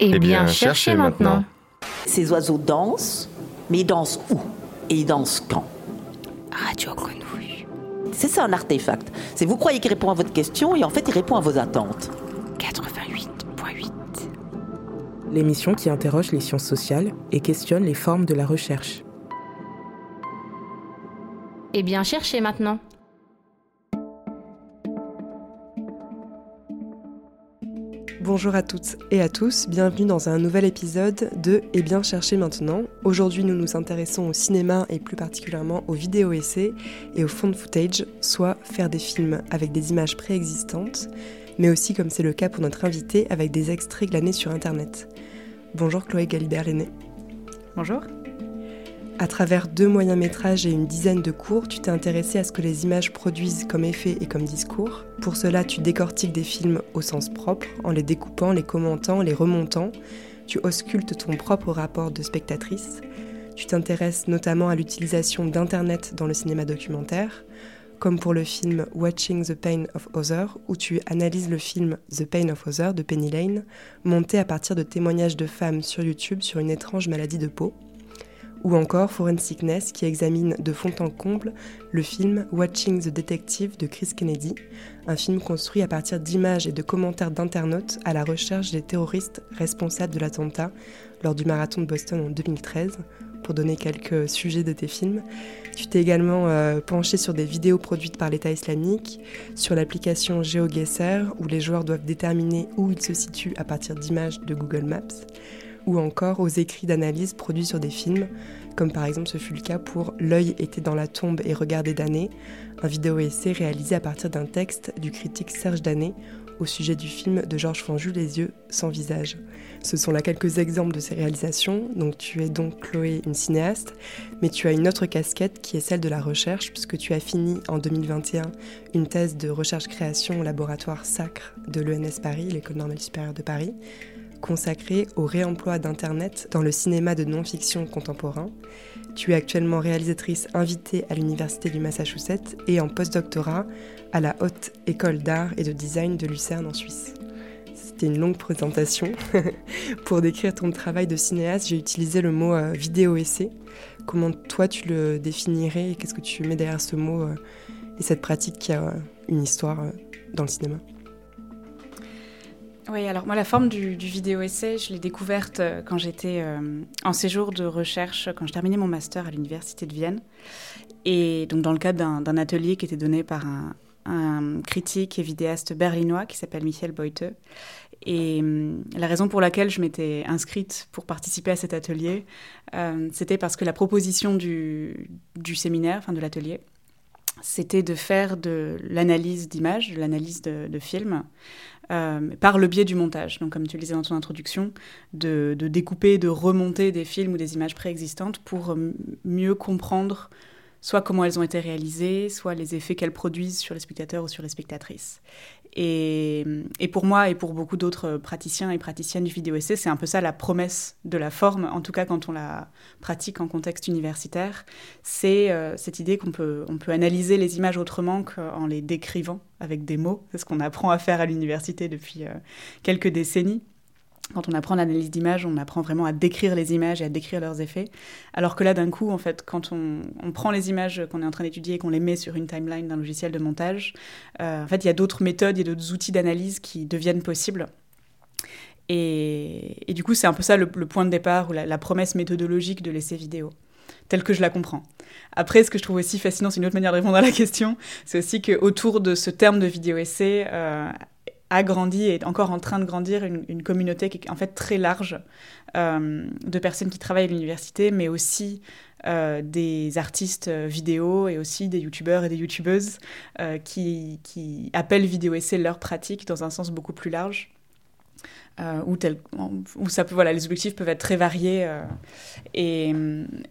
Eh bien, cherchez maintenant. Ces oiseaux dansent, mais ils dansent où Et ils dansent quand? Radio Grenouille. C'est ça un artefact. C'est vous croyez qu'il répond à votre question et en fait il répond à vos attentes. 88.8. L'émission qui interroge les sciences sociales et questionne les formes de la recherche. Eh bien, cherchez maintenant. Bonjour à toutes et à tous, bienvenue dans un nouvel épisode de Eh bien chercher maintenant. Aujourd'hui nous nous intéressons au cinéma et plus particulièrement aux vidéos essais et au fond footage, soit faire des films avec des images préexistantes, mais aussi comme c'est le cas pour notre invité avec des extraits glanés sur internet. Bonjour Chloé Galibert-Lenné. Bonjour. À travers deux moyens métrages et une dizaine de cours, tu t'es intéressé à ce que les images produisent comme effet et comme discours. Pour cela, tu décortiques des films au sens propre, en les découpant, les commentant, les remontant. Tu auscultes ton propre rapport de spectatrice. Tu t'intéresses notamment à l'utilisation d'Internet dans le cinéma documentaire, comme pour le film Watching the Pain of Other, où tu analyses le film The Pain of Other de Penny Lane, monté à partir de témoignages de femmes sur YouTube sur une étrange maladie de peau ou encore Forensicness qui examine de fond en comble le film Watching the Detective de Chris Kennedy, un film construit à partir d'images et de commentaires d'internautes à la recherche des terroristes responsables de l'attentat lors du marathon de Boston en 2013. Pour donner quelques sujets de tes films, tu t'es également euh, penché sur des vidéos produites par l'État islamique, sur l'application GeoGuessr où les joueurs doivent déterminer où ils se situent à partir d'images de Google Maps ou encore aux écrits d'analyse produits sur des films, comme par exemple ce fut le cas pour L'œil était dans la tombe et regardait d'année, un vidéo-essai réalisé à partir d'un texte du critique Serge Danet au sujet du film de Georges Fanjou Les yeux sans visage. Ce sont là quelques exemples de ces réalisations. Donc tu es donc Chloé une cinéaste, mais tu as une autre casquette qui est celle de la recherche puisque tu as fini en 2021 une thèse de recherche-création au laboratoire SACRE de l'ENS Paris, l'École normale supérieure de Paris, consacrée au réemploi d'Internet dans le cinéma de non-fiction contemporain. Tu es actuellement réalisatrice invitée à l'Université du Massachusetts et en postdoctorat à la Haute École d'Art et de Design de Lucerne en Suisse. C'était une longue présentation. Pour décrire ton travail de cinéaste, j'ai utilisé le mot euh, vidéo-essai. Comment toi tu le définirais et qu'est-ce que tu mets derrière ce mot euh, et cette pratique qui a euh, une histoire dans le cinéma? Oui, alors moi, la forme du, vidéo-essai, je l'ai découverte euh, quand j'étais euh, en séjour de recherche, quand je terminais mon master à l'Université de Vienne. Et donc, dans le cadre d'un atelier qui était donné par un, critique et vidéaste berlinois qui s'appelle Michel Beute. Et hum, la raison pour laquelle je m'étais inscrite pour participer à cet atelier, euh, c'était parce que la proposition du, séminaire, enfin de l'atelier, c'était de faire de l'analyse d'images, de l'analyse de, de films, euh, par le biais du montage. Donc, comme tu le disais dans ton introduction, de, découper, de remonter des films ou des images préexistantes pour euh, mieux comprendre soit comment elles ont été réalisées, soit les effets qu'elles produisent sur les spectateurs ou sur les spectatrices. Et, pour moi et pour beaucoup d'autres praticiens et praticiennes du vidéo essai, c'est un peu ça la promesse de la forme, en tout cas quand on la pratique en contexte universitaire, c'est euh, cette idée qu'on peut, on peut analyser les images autrement qu'en les décrivant avec des mots. C'est ce qu'on apprend à faire à l'université depuis euh, quelques décennies. Quand on apprend l'analyse d'images, on apprend vraiment à décrire les images et à décrire leurs effets. Alors que là, d'un coup, en fait, quand on, prend les images qu'on est en train d'étudier et qu'on les met sur une timeline d'un logiciel de montage, euh, en fait, il y a d'autres méthodes, il y a d'autres outils d'analyse qui deviennent possibles. Et, du coup, c'est un peu ça le, point de départ ou la, promesse méthodologique de l'essai vidéo, telle que je la comprends. Après, ce que je trouve aussi fascinant, c'est une autre manière de répondre à la question, c'est aussi qu'autour de ce terme de vidéo-essai, euh, a grandi et est encore en train de grandir une, communauté qui est en fait très large euh, de personnes qui travaillent à l'université, mais aussi euh, des artistes vidéo et aussi des youtubeurs et des youtubeuses euh, qui, qui, appellent vidéo essai leur pratique dans un sens beaucoup plus large. où, tel, où ça peut, voilà, les objectifs peuvent être très variés. et,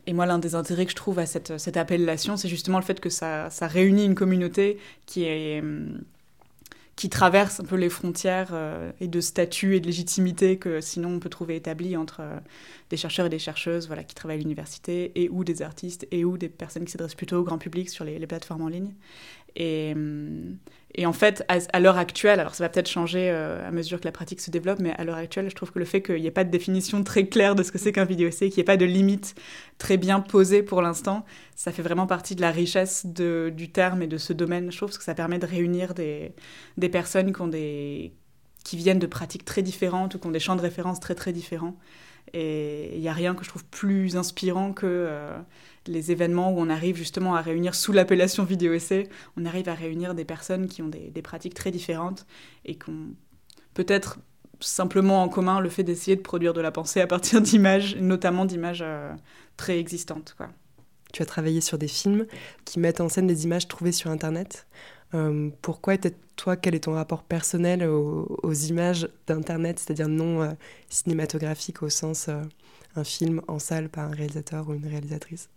et, moi, l'un des intérêts que je trouve à cette, cette appellation, c'est justement le fait que ça, ça, réunit une communauté qui est, qui traverse un peu les frontières euh, et de statut et de légitimité que sinon on peut trouver établies entre euh, des chercheurs et des chercheuses voilà, qui travaillent à l'université et ou des artistes et ou des personnes qui s'adressent plutôt au grand public sur les, plateformes en ligne. Et, hum, et en fait, à, l'heure actuelle, alors ça va peut-être changer euh, à mesure que la pratique se développe, mais à l'heure actuelle, je trouve que le fait qu'il n'y ait pas de définition très claire de ce que c'est qu'un vidéo essai, qu'il n'y ait pas de limite très bien posée pour l'instant, ça fait vraiment partie de la richesse du terme et de ce domaine, je trouve, parce que ça permet de réunir des, personnes qui viennent de pratiques très différentes ou qui ont des champs de référence très très différents. Et il n'y a rien que je trouve plus inspirant que euh, les événements où on arrive justement à réunir, sous l'appellation vidéo essai, on arrive à réunir des personnes qui ont des, pratiques très différentes et qui ont peut-être simplement en commun le fait d'essayer de produire de la pensée à partir d'images, notamment d'images euh, très existantes. Tu as travaillé sur des films qui mettent en scène des images trouvées sur Internet. Euh, pourquoi toi, quel est ton rapport personnel aux, images d'Internet, c'est-à-dire non euh, cinématographiques au sens euh, un film en salle par un réalisateur ou une réalisatrice?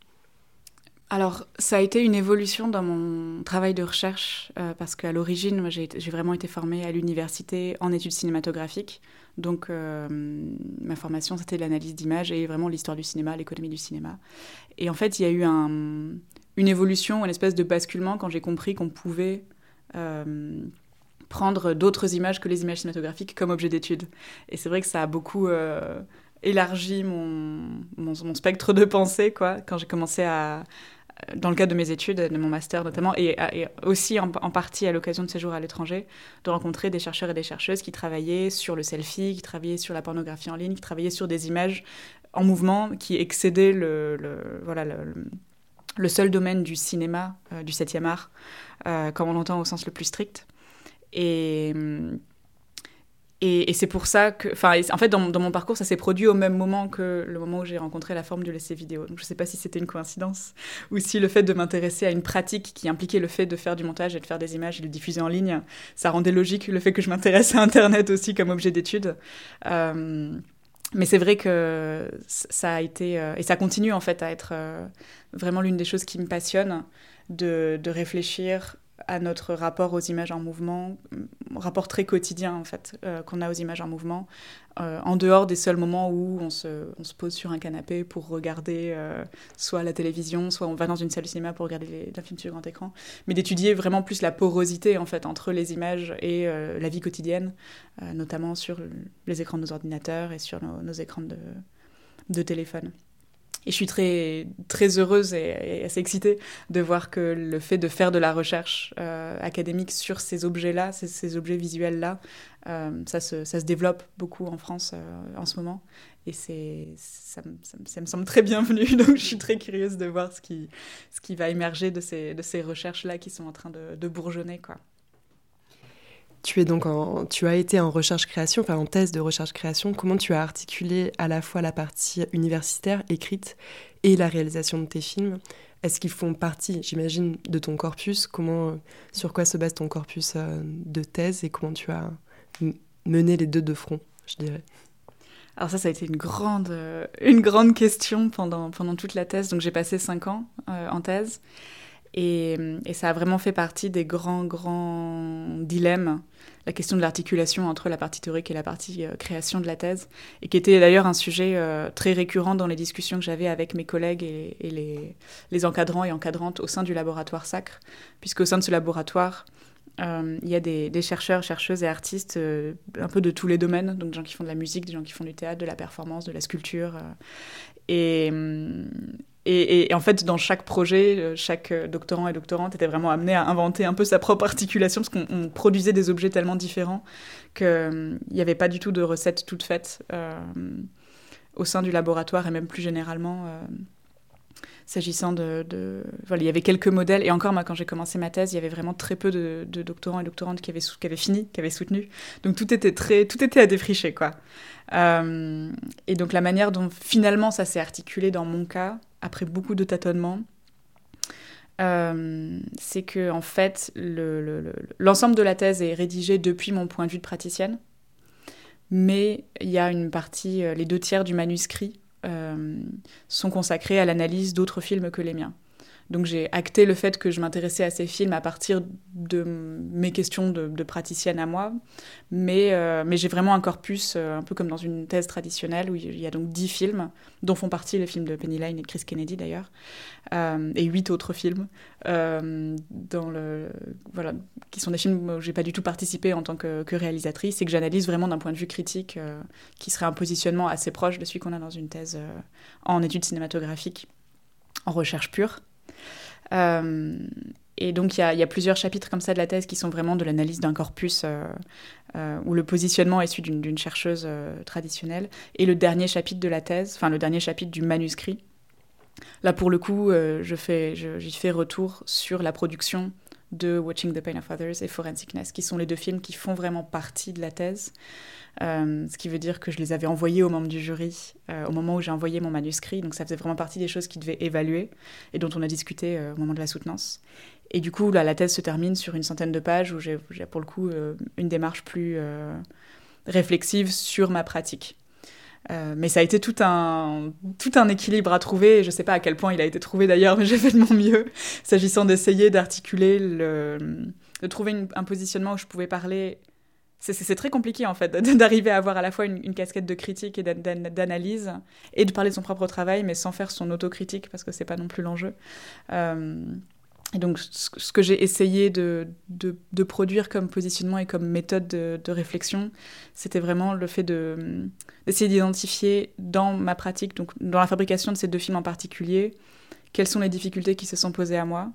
Alors, ça a été une évolution dans mon travail de recherche, parce qu'à l'origine, j'ai vraiment été formée à l'université en études cinématographiques. Donc, ma formation, c'était l'analyse d'images et vraiment l'histoire du cinéma, l'économie du cinéma. Et en fait, il y a eu un, une évolution, une espèce de basculement quand j'ai compris qu'on pouvait euh, prendre d'autres images que les images cinématographiques comme objet d'étude. Et c'est vrai que ça a beaucoup euh, élargi mon, mon, spectre de pensée quoi, quand j'ai commencé à, dans le cadre de mes études, de mon master notamment, et, aussi en, partie à l'occasion de séjours à l'étranger, de rencontrer des chercheurs et des chercheuses qui travaillaient sur le selfie, qui travaillaient sur la pornographie en ligne, qui travaillaient sur des images en mouvement qui excédaient le, voilà, le seul domaine du cinéma, euh, du 7e art, euh, comme on l'entend au sens le plus strict. Et, et, c'est pour ça que, en fait, dans, mon parcours, ça s'est produit au même moment que le moment où j'ai rencontré la forme du laisser vidéo. Donc, je ne sais pas si c'était une coïncidence ou si le fait de m'intéresser à une pratique qui impliquait le fait de faire du montage et de faire des images et de diffuser en ligne, ça rendait logique le fait que je m'intéresse à Internet aussi comme objet d'étude. Euh, mais c'est vrai que ça a été, euh, et ça continue en fait à être euh, vraiment l'une des choses qui me passionne, de, de, réfléchir à notre rapport aux images en mouvement, rapport très quotidien en fait euh, qu'on a aux images en mouvement, euh, en dehors des seuls moments où on se, pose sur un canapé pour regarder euh, soit la télévision, soit on va dans une salle de cinéma pour regarder un film sur grand écran, mais d'étudier vraiment plus la porosité en fait entre les images et la vie quotidienne, notamment sur les écrans de nos ordinateurs et sur nos, écrans de téléphone. Et je suis très, très heureuse et, assez excitée de voir que le fait de faire de la recherche euh, académique sur ces objets-là, ces, objets visuels-là, euh, ça, se, ça, se, développe beaucoup en France euh, en ce moment. Et c'est, ça, ça, me semble très bienvenu. Donc je suis très curieuse de voir ce qui, ce qui va émerger de ces, de ces recherches-là qui sont en train de, de bourgeonner. Quoi. Tu, es donc en, tu as été en recherche-création, enfin en thèse de recherche-création. Comment tu as articulé à la fois la partie universitaire, écrite, et la réalisation de tes films? Est-ce qu'ils font partie, j'imagine, de ton corpus? Comment, Sur quoi se base ton corpus euh, de thèse et comment tu as mené les deux de front, je dirais? Alors ça, ça a été une grande, euh, une grande question pendant, pendant toute la thèse. Donc j'ai passé cinq ans euh, en thèse. Et, et, ça a vraiment fait partie des grands, grands dilemmes la question de l'articulation entre la partie théorique et la partie euh, création de la thèse, et qui était d'ailleurs un sujet euh, très récurrent dans les discussions que j'avais avec mes collègues et, les, encadrants et encadrantes au sein du laboratoire Sacre, puisque au sein de ce laboratoire, euh, il y a des, chercheurs, chercheuses et artistes un peu de tous les domaines, donc des gens qui font de la musique, des gens qui font du théâtre, de la performance, de la sculpture. et, et, en fait, dans chaque projet, euh, chaque euh, doctorant et doctorante était vraiment amené à inventer un peu sa propre articulation, parce qu'on produisait des objets tellement différents qu'il euh, n'y avait pas du tout de recette toute faite au sein du laboratoire et même plus généralement. S'agissant de, Voilà, il y avait quelques modèles, et encore, moi, quand j'ai commencé ma thèse, il y avait vraiment très peu de, doctorants et doctorantes qui avaient, fini, qui avaient soutenu. Donc tout était, très... tout était à défricher, quoi. et donc la manière dont finalement ça s'est articulé dans mon cas, après beaucoup de tâtonnements, euh, c'est que en fait l'ensemble de la thèse est rédigé depuis mon point de vue de praticienne, mais il y a une partie, euh, les deux tiers du manuscrit euh, sont consacrés à l'analyse d'autres films que les miens. Donc j'ai acté le fait que je m'intéressais à ces films à partir de mes questions de, praticienne à moi. Mais, euh, mais j'ai vraiment un corpus, euh, un peu comme dans une thèse traditionnelle, où il y a donc dix films, dont font partie les films de Penny Lane et de Chris Kennedy d'ailleurs, euh, et huit autres films, dans le, voilà, qui sont des films où j'ai pas du tout participé en tant que réalisatrice et que j'analyse vraiment d'un point de vue critique, qui serait un positionnement assez proche de celui qu'on a dans une thèse en études cinématographiques, en recherche pure. Euh, et donc, il y, a, plusieurs chapitres comme ça de la thèse qui sont vraiment de l'analyse d'un corpus euh, euh, où le positionnement est celui d'une chercheuse traditionnelle. Et le dernier chapitre de la thèse, enfin le dernier chapitre du manuscrit, là pour le coup, je fais, j'y fais retour sur la production de Watching the Pain of Others et Forensicness, qui sont les deux films qui font vraiment partie de la thèse. Euh, ce qui veut dire que je les avais envoyés aux membres du jury euh, au moment où j'ai envoyé mon manuscrit. Donc ça faisait vraiment partie des choses qu'ils devaient évaluer et dont on a discuté euh, au moment de la soutenance. Et du coup, là, la thèse se termine sur une centaine de pages où j'ai pour le coup une démarche plus réflexive sur ma pratique. Mais ça a été tout un, tout un équilibre à trouver. Je ne sais pas à quel point il a été trouvé d'ailleurs, mais j'ai fait de mon mieux, s'agissant d'essayer d'articuler, de trouver un positionnement où je pouvais parler c'est très compliqué en fait d'arriver à avoir à la fois une, casquette de critique et d'analyse et de parler de son propre travail mais sans faire son autocritique parce que c'est pas non plus l'enjeu. Euh, et donc ce que j'ai essayé de, de, produire comme positionnement et comme méthode de, réflexion, c'était vraiment le fait d'essayer d'identifier dans ma pratique, donc dans la fabrication de ces deux films en particulier, quelles sont les difficultés qui se sont posées à moi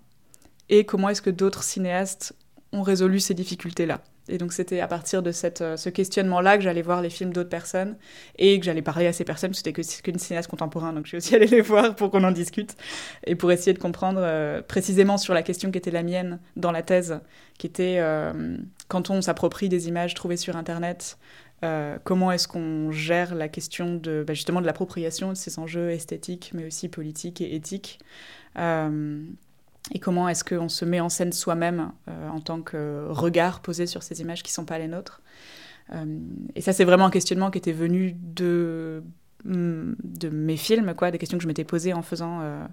et comment est-ce que d'autres cinéastes ont résolu ces difficultés-là. Et donc c'était à partir de cette, euh, ce questionnement-là que j'allais voir les films d'autres personnes et que j'allais parler à ces personnes. C'était que qu'une cinéaste contemporain, donc je suis aussi allée les voir pour qu'on en discute et pour essayer de comprendre euh, précisément sur la question qui était la mienne dans la thèse, qui était euh, quand on s'approprie des images trouvées sur Internet, comment est-ce qu'on gère la question de bah, justement de l'appropriation de ces enjeux esthétiques, mais aussi politiques et éthiques et comment est-ce qu'on se met en scène soi-même euh, en tant que regard posé sur ces images qui ne sont pas les nôtres? Euh, et ça, c'est vraiment un questionnement qui était venu de, mm, de mes films, quoi, des questions que je m'étais posées en faisant euh,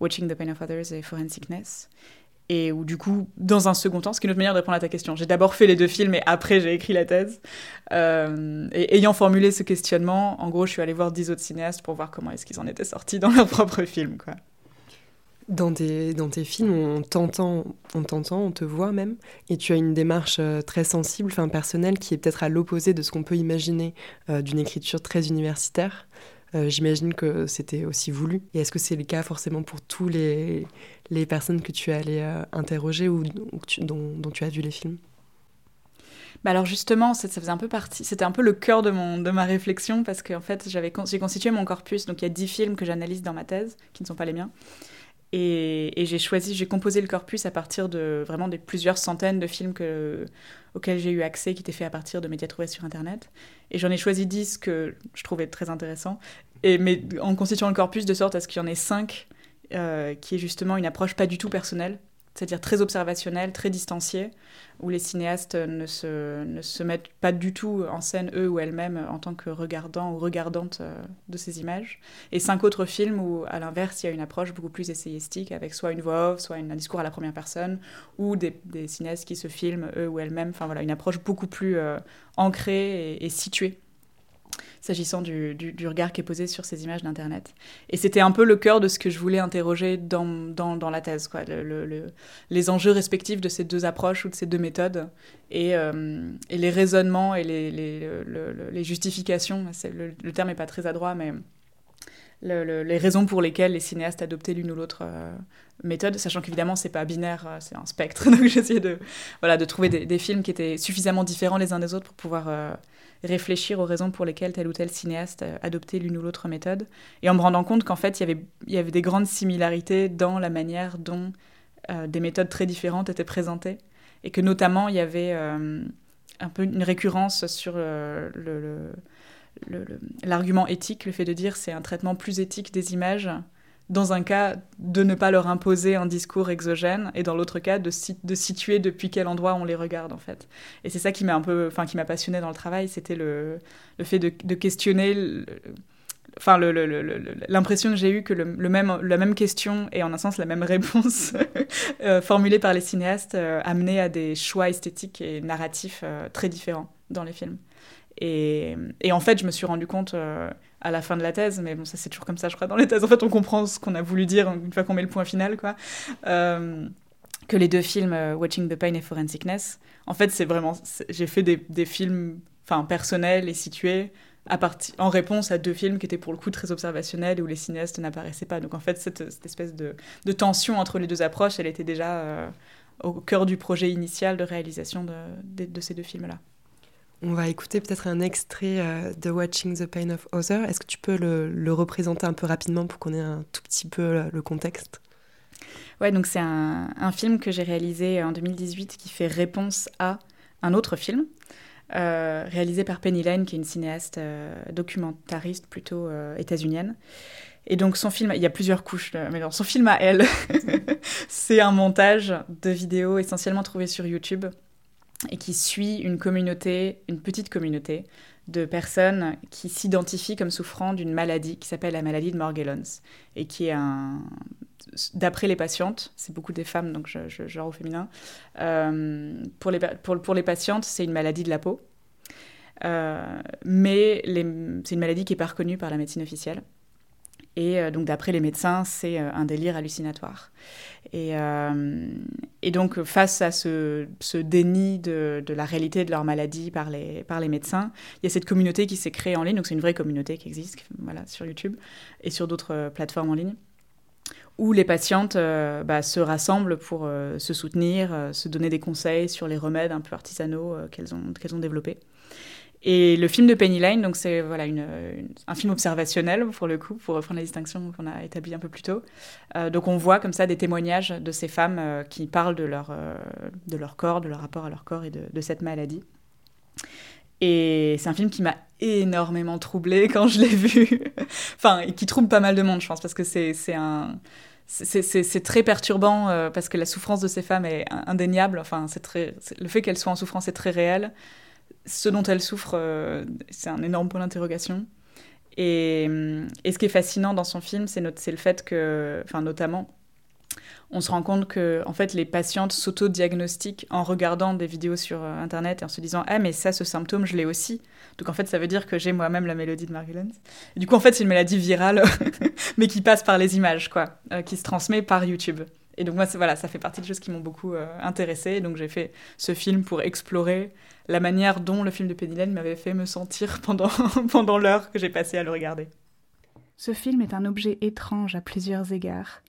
Watching the Pain of Others et Forensicness. Et où, du coup, dans un second temps, ce qui est une autre manière de répondre à ta question, j'ai d'abord fait les deux films et après j'ai écrit la thèse. et ayant formulé ce questionnement, en gros, je suis allée voir dix autres cinéastes pour voir comment est-ce qu'ils en étaient sortis dans leurs propres films, quoi. Dans tes, films, on t'entend, on te voit même, et tu as une démarche euh, très sensible, enfin personnelle, qui est peut-être à l'opposé de ce qu'on peut imaginer euh, d'une écriture très universitaire. Euh, j'imagine que c'était aussi voulu. Et est-ce que c'est le cas forcément pour tous les, les personnes que tu es allé interroger ou, dont, tu as vu les films? Bah alors justement, faisait un peu partie, c'était un peu le cœur de, mon, de ma réflexion parce qu'en fait, j'avais, j'ai constitué mon corpus, donc il y a dix films que j'analyse dans ma thèse, qui ne sont pas les miens. Et, j'ai choisi, j'ai composé le corpus à partir de vraiment des plusieurs centaines de films que, auxquels j'ai eu accès, qui étaient faits à partir de médias trouvés sur Internet. Et j'en ai choisi 10 que je trouvais très intéressants. Et, mais en constituant le corpus de sorte à ce qu'il y en ait 5 euh, qui est justement une approche pas du tout personnelle, c'est-à-dire très observationnel, très distancié, où les cinéastes ne se, ne se mettent pas du tout en scène, eux ou elles-mêmes, en tant que regardants ou regardantes euh, de ces images. Et cinq autres films où, à l'inverse, il y a une approche beaucoup plus essayistique, avec soit une voix off, soit un discours à la première personne, ou des, cinéastes qui se filment, eux ou elles-mêmes. Enfin voilà, une approche beaucoup plus euh, ancrée et située s'agissant du, du, regard qui est posé sur ces images d'Internet. Et c'était un peu le cœur de ce que je voulais interroger dans, dans, dans la thèse, quoi, le, les enjeux respectifs de ces deux approches ou de ces deux méthodes, et, euh, et les raisonnements et les, les, les justifications, le, terme n'est pas très adroit, mais les raisons pour lesquelles les cinéastes adoptaient l'une ou l'autre euh, méthode, sachant qu'évidemment c'est pas binaire, euh, c'est un spectre. Donc j'essayais de, voilà, de trouver des, films qui étaient suffisamment différents les uns des autres pour pouvoir réfléchir aux raisons pour lesquelles tel ou tel cinéaste adoptait l'une ou l'autre méthode, et en me rendant compte qu'en fait, il y, avait, y avait des grandes similarités dans la manière dont euh, des méthodes très différentes étaient présentées, et que notamment, il y avait euh, un peu une récurrence sur euh, le, l'argument éthique, le fait de dire c'est un traitement plus éthique des images dans un cas, de ne pas leur imposer un discours exogène, et dans l'autre cas, de, situer depuis quel endroit on les regarde, en fait. Et c'est ça qui m'a un peu, enfin, qui m'a passionné dans le travail, c'était le, le fait de, questionner enfin l'impression que j'ai eue que le, même, la même question et en un sens la même réponse euh, formulée par les cinéastes euh, à des choix esthétiques et narratifs euh, très différents dans les films. Et, en fait, je me suis rendu compte à la fin de la thèse, mais bon, ça c'est toujours comme ça, je crois, dans les thèses. En fait, on comprend ce qu'on a voulu dire une fois qu'on met le point final, quoi. que les deux films, Watching the Pain et Forensicness, en fait, c'est vraiment. J'ai fait des, des films personnels et situés en réponse à deux films qui étaient pour le coup très observationnels et où les cinéastes n'apparaissaient pas. Donc en fait, cette, espèce de, tension entre les deux approches, elle était déjà euh, au cœur du projet initial de réalisation de, ces deux films-là. On va écouter peut-être un extrait euh, de Watching the Pain of Other. Est-ce que tu peux le, représenter un peu rapidement pour qu'on ait un tout petit peu le, contexte? Ouais, donc c'est un, film que j'ai réalisé en 2018 qui fait réponse à un autre film euh, réalisé par Penny Lane, qui est une cinéaste euh, documentariste plutôt euh, états-unienne. Et donc son film, il y a plusieurs couches, mais dans son film à elle, c'est un montage de vidéos essentiellement trouvées sur YouTube et qui suit une communauté, une petite communauté de personnes qui s'identifient comme souffrant d'une maladie qui s'appelle la maladie de Morgellons et qui est un d'après les patientes, c'est beaucoup des femmes, donc je, genre au féminin, euh, pour, les, pour, les patientes, c'est une maladie de la peau. Euh, mais c'est une maladie qui n'est pas reconnue par la médecine officielle. Et euh, donc, d'après les médecins, c'est un délire hallucinatoire. Et, et, donc, face à ce, déni de, la réalité de leur maladie par les, médecins, il y a cette communauté qui s'est créée en ligne. Donc, c'est une vraie communauté qui existe voilà, sur YouTube et sur d'autres plateformes en ligne où les patientes euh, bah, se rassemblent pour euh, se soutenir, euh, se donner des conseils sur les remèdes un peu artisanaux qu'elles ont développés. Et le film de Penny Lane, donc c'est voilà un film observationnel pour le coup, pour reprendre la distinction qu'on a établie un peu plus tôt. donc on voit comme ça des témoignages de ces femmes qui parlent de leur, de leur corps, de leur rapport à leur corps et de, cette maladie. Et c'est un film qui m'a énormément troublée quand je l'ai vu. enfin, qui trouble pas mal de monde, je pense, parce que c'est un c'est très perturbant euh, parce que la souffrance de ces femmes est indéniable. Enfin, c'est très, le fait qu'elles soient en souffrance est très réel. Ce dont elles souffrent, euh, c'est un énorme point d'interrogation. Et, et, ce qui est fascinant dans son film, c'est le fait que, enfin, notamment, on se rend compte que en fait les patientes s'auto-diagnostiquent en regardant des vidéos sur euh, internet et en se disant ah mais ça ce symptôme je l'ai aussi. Donc en fait ça veut dire que j'ai moi-même la mélodie de Marguerite du coup en fait c'est une maladie virale mais qui passe par les images quoi euh, qui se transmet par YouTube et donc moi voilà ça fait partie des choses qui m'ont beaucoup euh, intéressée donc j'ai fait ce film pour explorer la manière dont le film de Penny Lane m'avait fait me sentir pendant pendant l'heure que j'ai passé à le regarder ce film est un objet étrange à plusieurs égards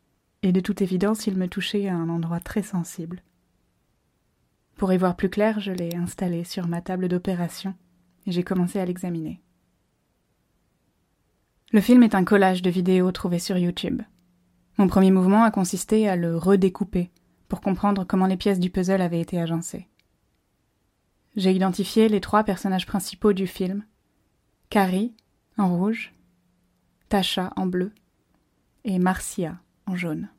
et de toute évidence il me touchait à un endroit très sensible. Pour y voir plus clair, je l'ai installé sur ma table d'opération et j'ai commencé à l'examiner. Le film est un collage de vidéos trouvées sur YouTube. Mon premier mouvement a consisté à le redécouper pour comprendre comment les pièces du puzzle avaient été agencées. J'ai identifié les trois personnages principaux du film Carrie en rouge, Tasha en bleu et Marcia en jaune.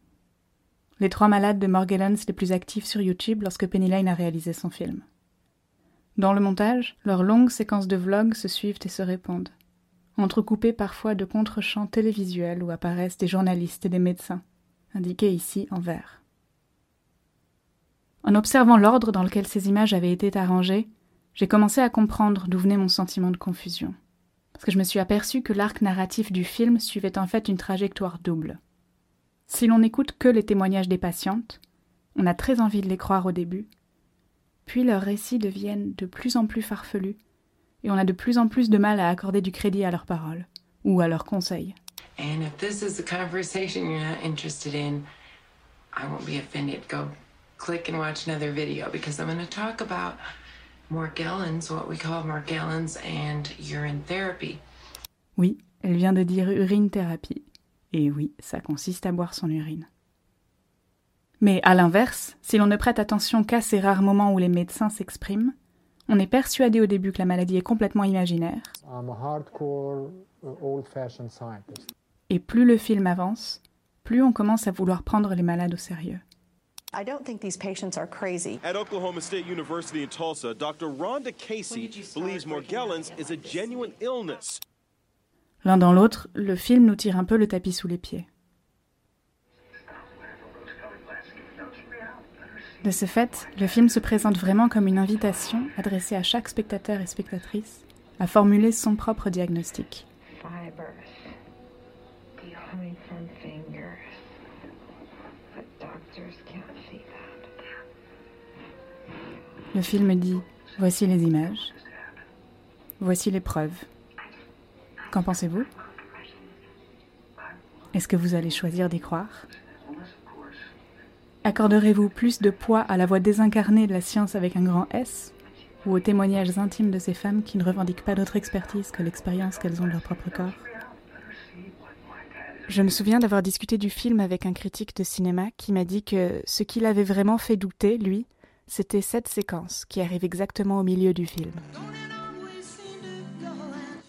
Les trois malades de Morgellons les plus actifs sur YouTube lorsque Penny Lane a réalisé son film. Dans le montage, leurs longues séquences de vlogs se suivent et se répondent, entrecoupées parfois de contre-champs télévisuels où apparaissent des journalistes et des médecins, indiqués ici en vert. En observant l'ordre dans lequel ces images avaient été arrangées, j'ai commencé à comprendre d'où venait mon sentiment de confusion, parce que je me suis aperçu que l'arc narratif du film suivait en fait une trajectoire double. Si l'on n'écoute que les témoignages des patientes, on a très envie de les croire au début, puis leurs récits deviennent de plus en plus farfelus, et on a de plus en plus de mal à accorder du crédit à leurs paroles ou à leurs conseils. And if this is a conversation you're not interested in, I won't be offended. Go click and watch another video because I'm going to talk about Morgellons, what we call Morgellons, and urine therapy. Oui, elle vient de dire urine thérapie. Et oui, ça consiste à boire son urine. Mais à l'inverse, si l'on ne prête attention qu'à ces rares moments où les médecins s'expriment, on est persuadé au début que la maladie est complètement imaginaire. Uh, Et plus le film avance, plus on commence à vouloir prendre les malades au sérieux. I don't think these patients are crazy. At Oklahoma State University in Tulsa, Dr. Rhonda Casey believes Morgellons is a genuine illness. L'un dans l'autre, le film nous tire un peu le tapis sous les pieds. De ce fait, le film se présente vraiment comme une invitation adressée à chaque spectateur et spectatrice à formuler son propre diagnostic. Le film dit Voici les images, voici les preuves. Qu'en pensez-vous? Est-ce que vous allez choisir d'y croire? Accorderez-vous plus de poids à la voix désincarnée de la science avec un grand S ou aux témoignages intimes de ces femmes qui ne revendiquent pas d'autre expertise que l'expérience qu'elles ont de leur propre corps? Je me souviens d'avoir discuté du film avec un critique de cinéma qui m'a dit que ce qui l'avait vraiment fait douter, lui, c'était cette séquence qui arrive exactement au milieu du film.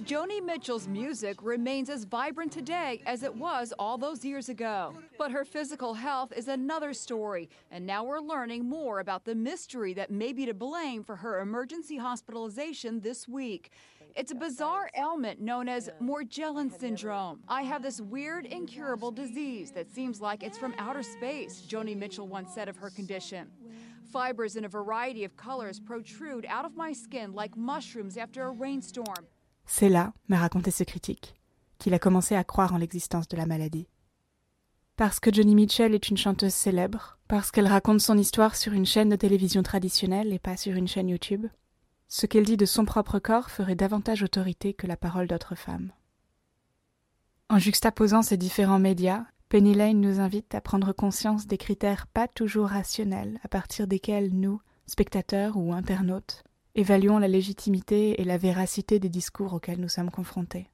Joni Mitchell's music remains as vibrant today as it was all those years ago. But her physical health is another story, and now we're learning more about the mystery that may be to blame for her emergency hospitalization this week. It's a bizarre ailment known as Morgellon syndrome. I have this weird, incurable disease that seems like it's from outer space, Joni Mitchell once said of her condition. Fibers in a variety of colors protrude out of my skin like mushrooms after a rainstorm. C'est là, m'a raconté ce critique, qu'il a commencé à croire en l'existence de la maladie. Parce que Johnny Mitchell est une chanteuse célèbre, parce qu'elle raconte son histoire sur une chaîne de télévision traditionnelle et pas sur une chaîne YouTube, ce qu'elle dit de son propre corps ferait davantage autorité que la parole d'autres femmes. En juxtaposant ces différents médias, Penny Lane nous invite à prendre conscience des critères pas toujours rationnels à partir desquels nous, spectateurs ou internautes, évaluons la légitimité et la véracité des discours auxquels nous sommes confrontés.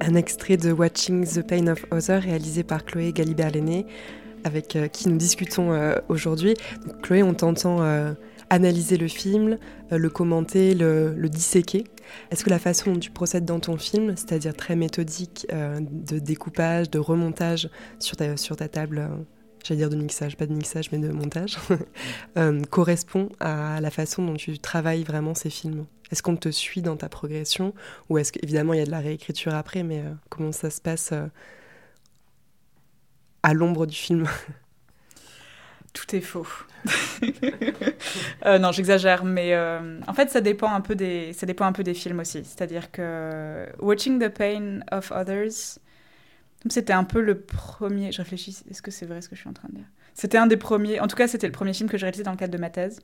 Un extrait de Watching the Pain of Others réalisé par Chloé Galibert-Lenné, avec euh, qui nous discutons euh, aujourd'hui. Chloé, on t'entend euh, analyser le film, le commenter, le disséquer. Est-ce que la façon dont tu procèdes dans ton film, c'est-à-dire très méthodique de découpage, de remontage sur ta, table, j'allais dire de mixage, pas de mixage mais de montage, euh, correspond à la façon dont tu travailles vraiment ces films Est-ce qu'on te suit dans ta progression ou est-ce qu'évidemment il y a de la réécriture après, mais comment ça se passe à l'ombre du film? Tout est faux. Euh, non, j'exagère, mais euh, en fait, ça dépend un peu des, ça dépend un peu des films aussi. C'est-à-dire que Watching the Pain of Others, c'était un peu le premier. Je réfléchis, est-ce que c'est vrai ce que je suis en train de dire? C'était un des premiers. En tout cas, c'était le premier film que j'ai réalisé dans le cadre de ma thèse.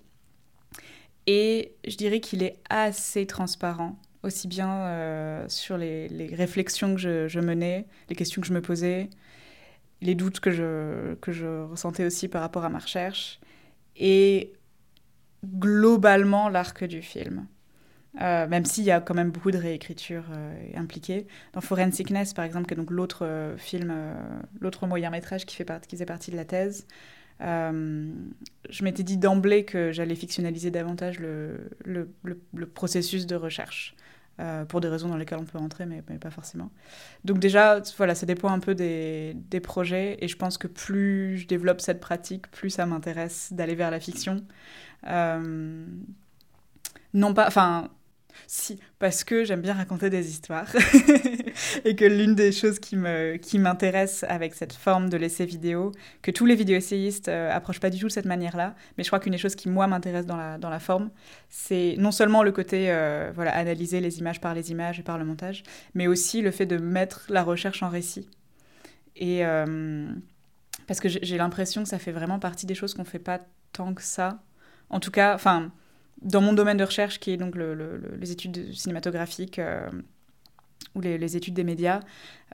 Et je dirais qu'il est assez transparent, aussi bien euh, sur les, réflexions que je, je, menais, les questions que je me posais, les doutes que je, que je ressentais aussi par rapport à ma recherche, et globalement l'arc du film. Euh, même s'il y a quand même beaucoup de réécriture euh, impliquée. Dans Forensicness, par exemple, qui est donc l'autre euh, film, l'autre moyen métrage qui, fait faisait partie de la thèse, je m'étais dit d'emblée que j'allais fictionnaliser davantage le, processus de recherche. Euh, pour des raisons dans lesquelles on peut entrer, mais, pas forcément. Donc déjà, voilà, ça dépend un peu des, des, projets, et je pense que plus je développe cette pratique, plus ça m'intéresse d'aller vers la fiction. Euh, non pas, enfin, si, parce que j'aime bien raconter des histoires et que l'une des choses qui me qui m'intéresse avec cette forme de l'essai vidéo, que tous les vidéo-essayistes euh, approchent pas du tout de cette manière-là, mais je crois qu'une des choses qui moi m'intéresse dans la dans la forme, c'est non seulement le côté euh, voilà analyser les images par les images et par le montage, mais aussi le fait de mettre la recherche en récit. Et euh, parce que j'ai l'impression que ça fait vraiment partie des choses qu'on fait pas tant que ça. En tout cas, enfin dans mon domaine de recherche, qui est donc les études cinématographiques euh, ou les, études des médias,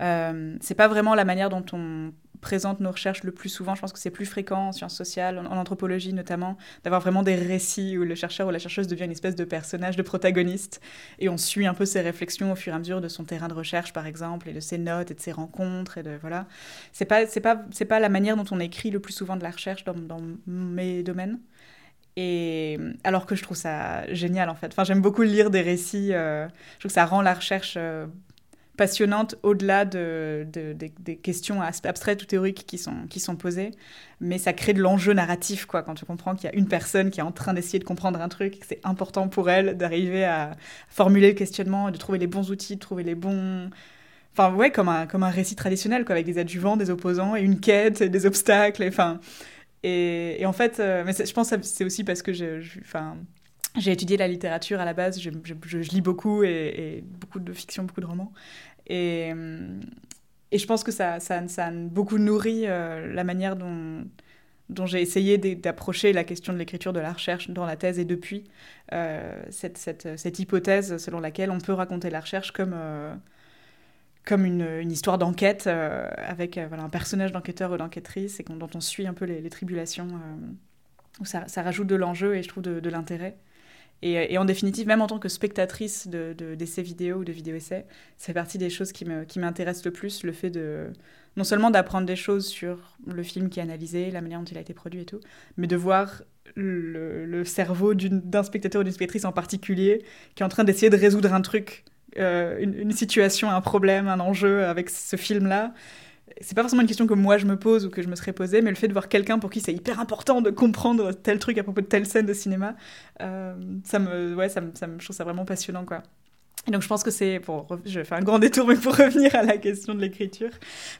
euh, c'est pas vraiment la manière dont on présente nos recherches le plus souvent. Je pense que c'est plus fréquent en sciences sociales, en, anthropologie notamment, d'avoir vraiment des récits où le chercheur ou la chercheuse devient une espèce de personnage, de protagoniste, et on suit un peu ses réflexions au fur et à mesure de son terrain de recherche, par exemple, et de ses notes et de ses rencontres, et de voilà. C'est pas c'est pas c'est pas la manière dont on écrit le plus souvent de la recherche dans, dans mes domaines. Et alors que je trouve ça génial en fait. Enfin, j'aime beaucoup lire des récits. Euh, je trouve que ça rend la recherche euh, passionnante au-delà de, de- des- questions abstraites ou théoriques qui sont, qui sont posées. Mais ça crée de l'enjeu narratif, quoi, quand tu comprends qu'il y a une personne qui est en train d'essayer de comprendre un truc, que c'est important pour elle d'arriver à formuler le questionnement, de trouver les bons outils, de trouver les bons... Enfin, ouais, comme un, comme un récit traditionnel, quoi, avec des adjuvants, des opposants, et une quête, et des obstacles, et enfin... Et, en fait, euh, mais je pense que c'est aussi parce que j'ai étudié la littérature à la base, je, lis beaucoup et, beaucoup de fiction, beaucoup de romans. Et, et je pense que ça, a beaucoup nourri euh, la manière dont, j'ai essayé d'approcher la question de l'écriture de la recherche dans la thèse et depuis. Euh, cette, hypothèse selon laquelle on peut raconter la recherche comme, euh, comme une, histoire d'enquête euh, avec euh, un personnage d'enquêteur ou d'enquêtrice et dont on suit un peu les, tribulations. euh, où ça, rajoute de l'enjeu et je trouve de, l'intérêt. Et, en définitive, même en tant que spectatrice de, de- d'essais vidéo ou de vidéo-essais, fait partie des choses qui, m'intéressent le plus, le fait de non seulement d'apprendre des choses sur le film qui est analysé, la manière dont il a été produit et tout, mais de voir le, le cerveau d'un spectateur ou d'une spectatrice en particulier qui est en train d'essayer de résoudre un truc, euh, une, situation, un problème, un enjeu avec ce film-là. C'est pas forcément une question que moi je me pose ou que je me serais posée, mais le fait de voir quelqu'un pour qui c'est hyper important de comprendre tel truc à propos de telle scène de cinéma, euh, ça me, ouais, ça me, je trouve ça vraiment passionnant, quoi. Et donc je pense que c'est, pour, je fais un grand détour, mais pour revenir à la question de l'écriture,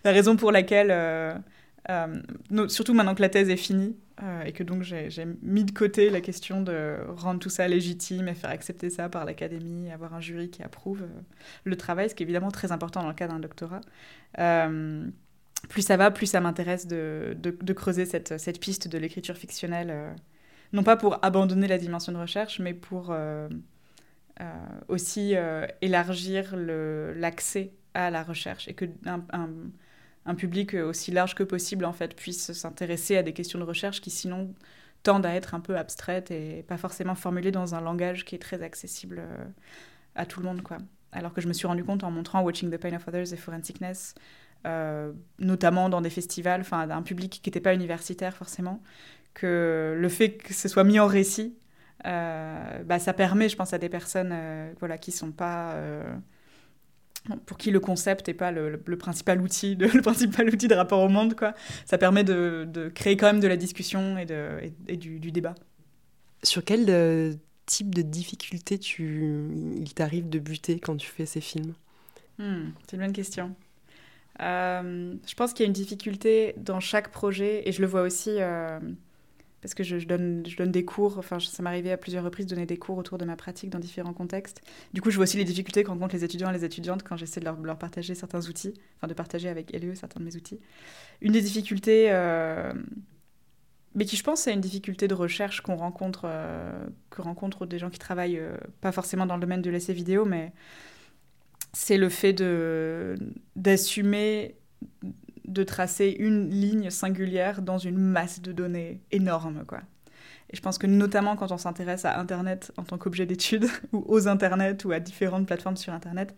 la raison pour laquelle, euh, surtout maintenant que la thèse est finie, euh, et que donc j'ai mis de côté la question de rendre tout ça légitime et faire accepter ça par l'académie, avoir un jury qui approuve euh, le travail, ce qui est évidemment très important dans le cas d'un doctorat. Plus ça va, plus ça m'intéresse de, creuser cette, piste de l'écriture fictionnelle, non pas pour abandonner la dimension de recherche, mais pour aussi élargir l'accès à la recherche et que un public aussi large que possible en fait puisse s'intéresser à des questions de recherche qui sinon tendent à être un peu abstraites et pas forcément formulées dans un langage qui est très accessible euh, à tout le monde quoi. Alors que je me suis rendu compte en montrant Watching the Pain of Others et Forensicness, euh, notamment dans des festivals, enfin d'un public qui n'était pas universitaire forcément, que le fait que ce soit mis en récit, euh, bah, ça permet, je pense, à des personnes euh, voilà, qui sont pas. Pour qui le concept n'est pas le, le- le principal outil de, le principal outil de rapport au monde, quoi. Ça permet de, de créer quand même de la discussion et, de, et, et du, du débat. Sur quel euh, type de difficulté tu... il t'arrive de buter quand tu fais ces films? Hmm, c'est une bonne question. Euh, je pense qu'il y a une difficulté dans chaque projet, et je le vois aussi euh, parce que je, donne, des cours, enfin ça m'est arrivé à plusieurs reprises de donner des cours autour de ma pratique dans différents contextes. Du coup, je vois aussi les difficultés que rencontrent les étudiants et les étudiantes quand j'essaie de leur, partager certains outils, enfin de partager avec elles certains de mes outils. Une des difficultés, euh, mais qui je pense c'est une difficulté de recherche qu'on rencontre, euh, que rencontrent des gens qui travaillent euh, pas forcément dans le domaine de l'essai vidéo, mais c'est le fait d'assumer de tracer une ligne singulière dans une masse de données énorme quoi. Et je pense que notamment quand on s'intéresse à Internet en tant qu'objet d'étude ou aux Internet ou à différentes plateformes sur Internet,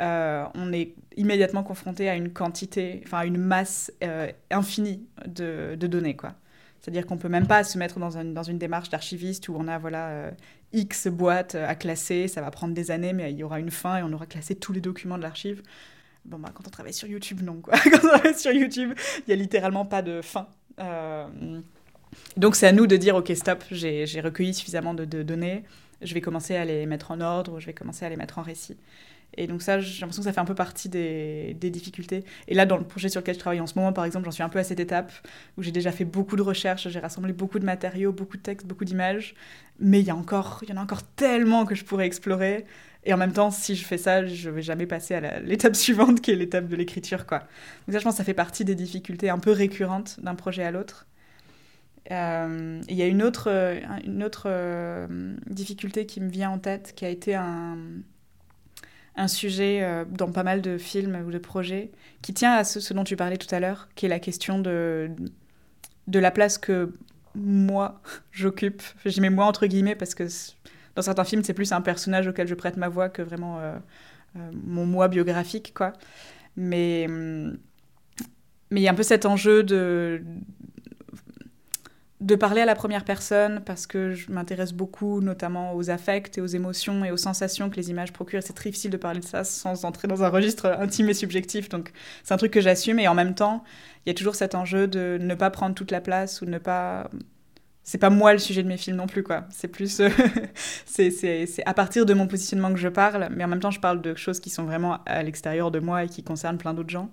euh, on est immédiatement confronté à une quantité, enfin à une masse euh, infinie de, de données quoi. C'est-à-dire qu'on peut même pas se mettre dans, un- dans une démarche d'archiviste où on a voilà euh, X boîtes à classer, ça va prendre des années, mais il y aura une fin et on aura classé tous les documents de l'archive. Bon, bah, quand on travaille sur YouTube, non, quoi. Quand on travaille sur YouTube, il n'y a littéralement pas de fin. Euh, donc, c'est à nous de dire, OK, stop, j'ai recueilli suffisamment de données, je vais commencer à les mettre en ordre, je vais commencer à les mettre en récit. Et donc ça, j'ai l'impression que ça fait un peu partie des, des difficultés. Et là, dans le projet sur lequel je travaille en ce moment, par exemple, j'en suis un peu à cette étape où j'ai déjà fait beaucoup de recherches, j'ai rassemblé beaucoup de matériaux, beaucoup de textes, beaucoup d'images, mais il y, y en a encore tellement que je pourrais explorer. Et en même temps, si je fais ça, je vais jamais passer à l'étape suivante, qui est l'étape de l'écriture, quoi. Donc ça, je pense que ça fait partie des difficultés un peu récurrentes d'un projet à l'autre. Euh, Il y a une autre, euh, une autre euh, difficulté qui me vient en tête, qui a été un, un sujet euh, dans pas mal de films ou de projets, qui tient à ce, dont tu parlais tout à l'heure, qui est la question de, de la place que moi j'occupe. Je mets moi entre guillemets parce que dans certains films, c'est plus un personnage auquel je prête ma voix que vraiment euh, euh, mon moi biographique, quoi. Mais hum, mais il y a un peu cet enjeu de de parler à la première personne parce que je m'intéresse beaucoup notamment aux affects et aux émotions et aux sensations que les images procurent. C'est très difficile de parler de ça sans entrer dans un registre intime et subjectif. Donc c'est un truc que j'assume et en même temps, il y a toujours cet enjeu de ne pas prendre toute la place ou ne pas... C'est pas moi le sujet de mes films non plus, quoi. C'est plus... c'est à partir de mon positionnement que je parle, mais en même temps, je parle de choses qui sont vraiment à l'extérieur de moi et qui concernent plein d'autres gens.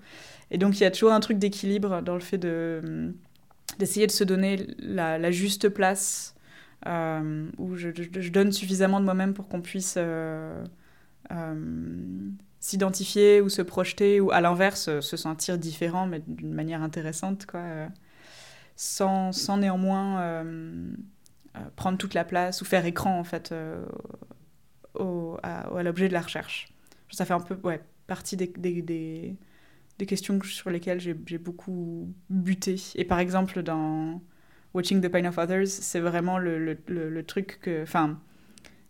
Et donc, il y a toujours un truc d'équilibre dans le fait de d'essayer de se donner la, juste place euh, où je, donne suffisamment de moi-même pour qu'on puisse euh, euh, s'identifier ou se projeter ou à l'inverse se sentir différent mais d'une manière intéressante quoi sans, sans, néanmoins prendre toute la place ou faire écran en fait au, à, l'objet de la recherche. Ça fait un peu ouais, partie des, questions sur lesquelles j'ai beaucoup buté. Et par exemple, dans Watching the Pain of Others, c'est vraiment le, truc que. Enfin,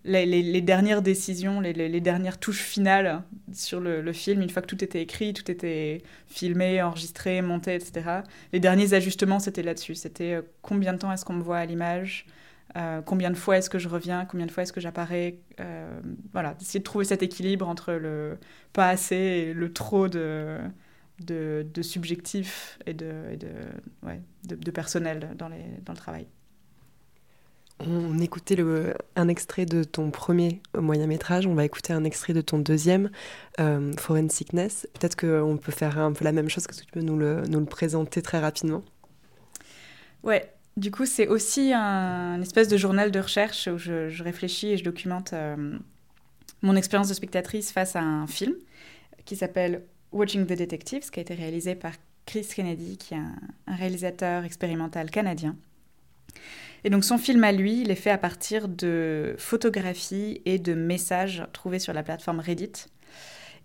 les, dernières décisions, les, dernières touches finales sur le, film, une fois que tout était écrit, tout était filmé, enregistré, monté, etc. Les derniers ajustements, c'était là-dessus. C'était euh, combien de temps est-ce qu'on me voit à l'image euh, combien de fois est-ce que je reviens, combien de fois est-ce que j'apparais, euh, voilà, d'essayer de trouver cet équilibre entre le pas assez et le trop de, de, de subjectif et de, de, ouais, de, personnel dans, les, dans le travail. On écoutait le, un extrait de ton premier moyen métrage, on va écouter un extrait de ton deuxième, euh, Forensicness. Peut-être qu'on peut faire un peu la même chose, que tu peux nous le, nous le présenter très rapidement? Ouais, du coup c'est aussi un espèce de journal de recherche où je, je réfléchis et je documente euh, mon expérience de spectatrice face à un film qui s'appelle Watching the Detectives, qui a été réalisé par Chris Kennedy, qui est un, réalisateur expérimental canadien. Et donc son film à lui, il est fait à partir de photographies et de messages trouvés sur la plateforme Reddit.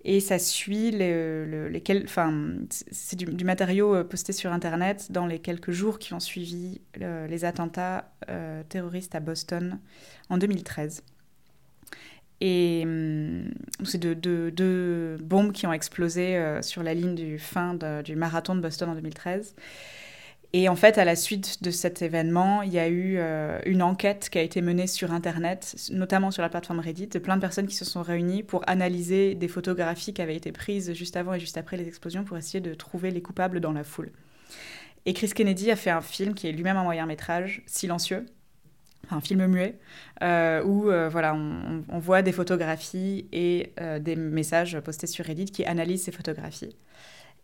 Et ça suit les, enfin, c'est du, matériau euh, posté sur Internet dans les quelques jours qui ont suivi euh, les attentats euh, terroristes à Boston en 2013. Et hum, c'est deux, bombes qui ont explosé euh, sur la ligne du fin du marathon de Boston en 2013. Et en fait, à la suite de cet événement, il y a eu euh, une enquête qui a été menée sur Internet, notamment sur la plateforme Reddit, de plein de personnes qui se sont réunies pour analyser des photographies qui avaient été prises juste avant et juste après les explosions pour essayer de trouver les coupables dans la foule. Et Chris Kennedy a fait un film qui est lui-même un moyen métrage, silencieux, un film muet, euh, où euh, voilà, on, voit des photographies et euh, des messages postés sur Reddit qui analysent ces photographies.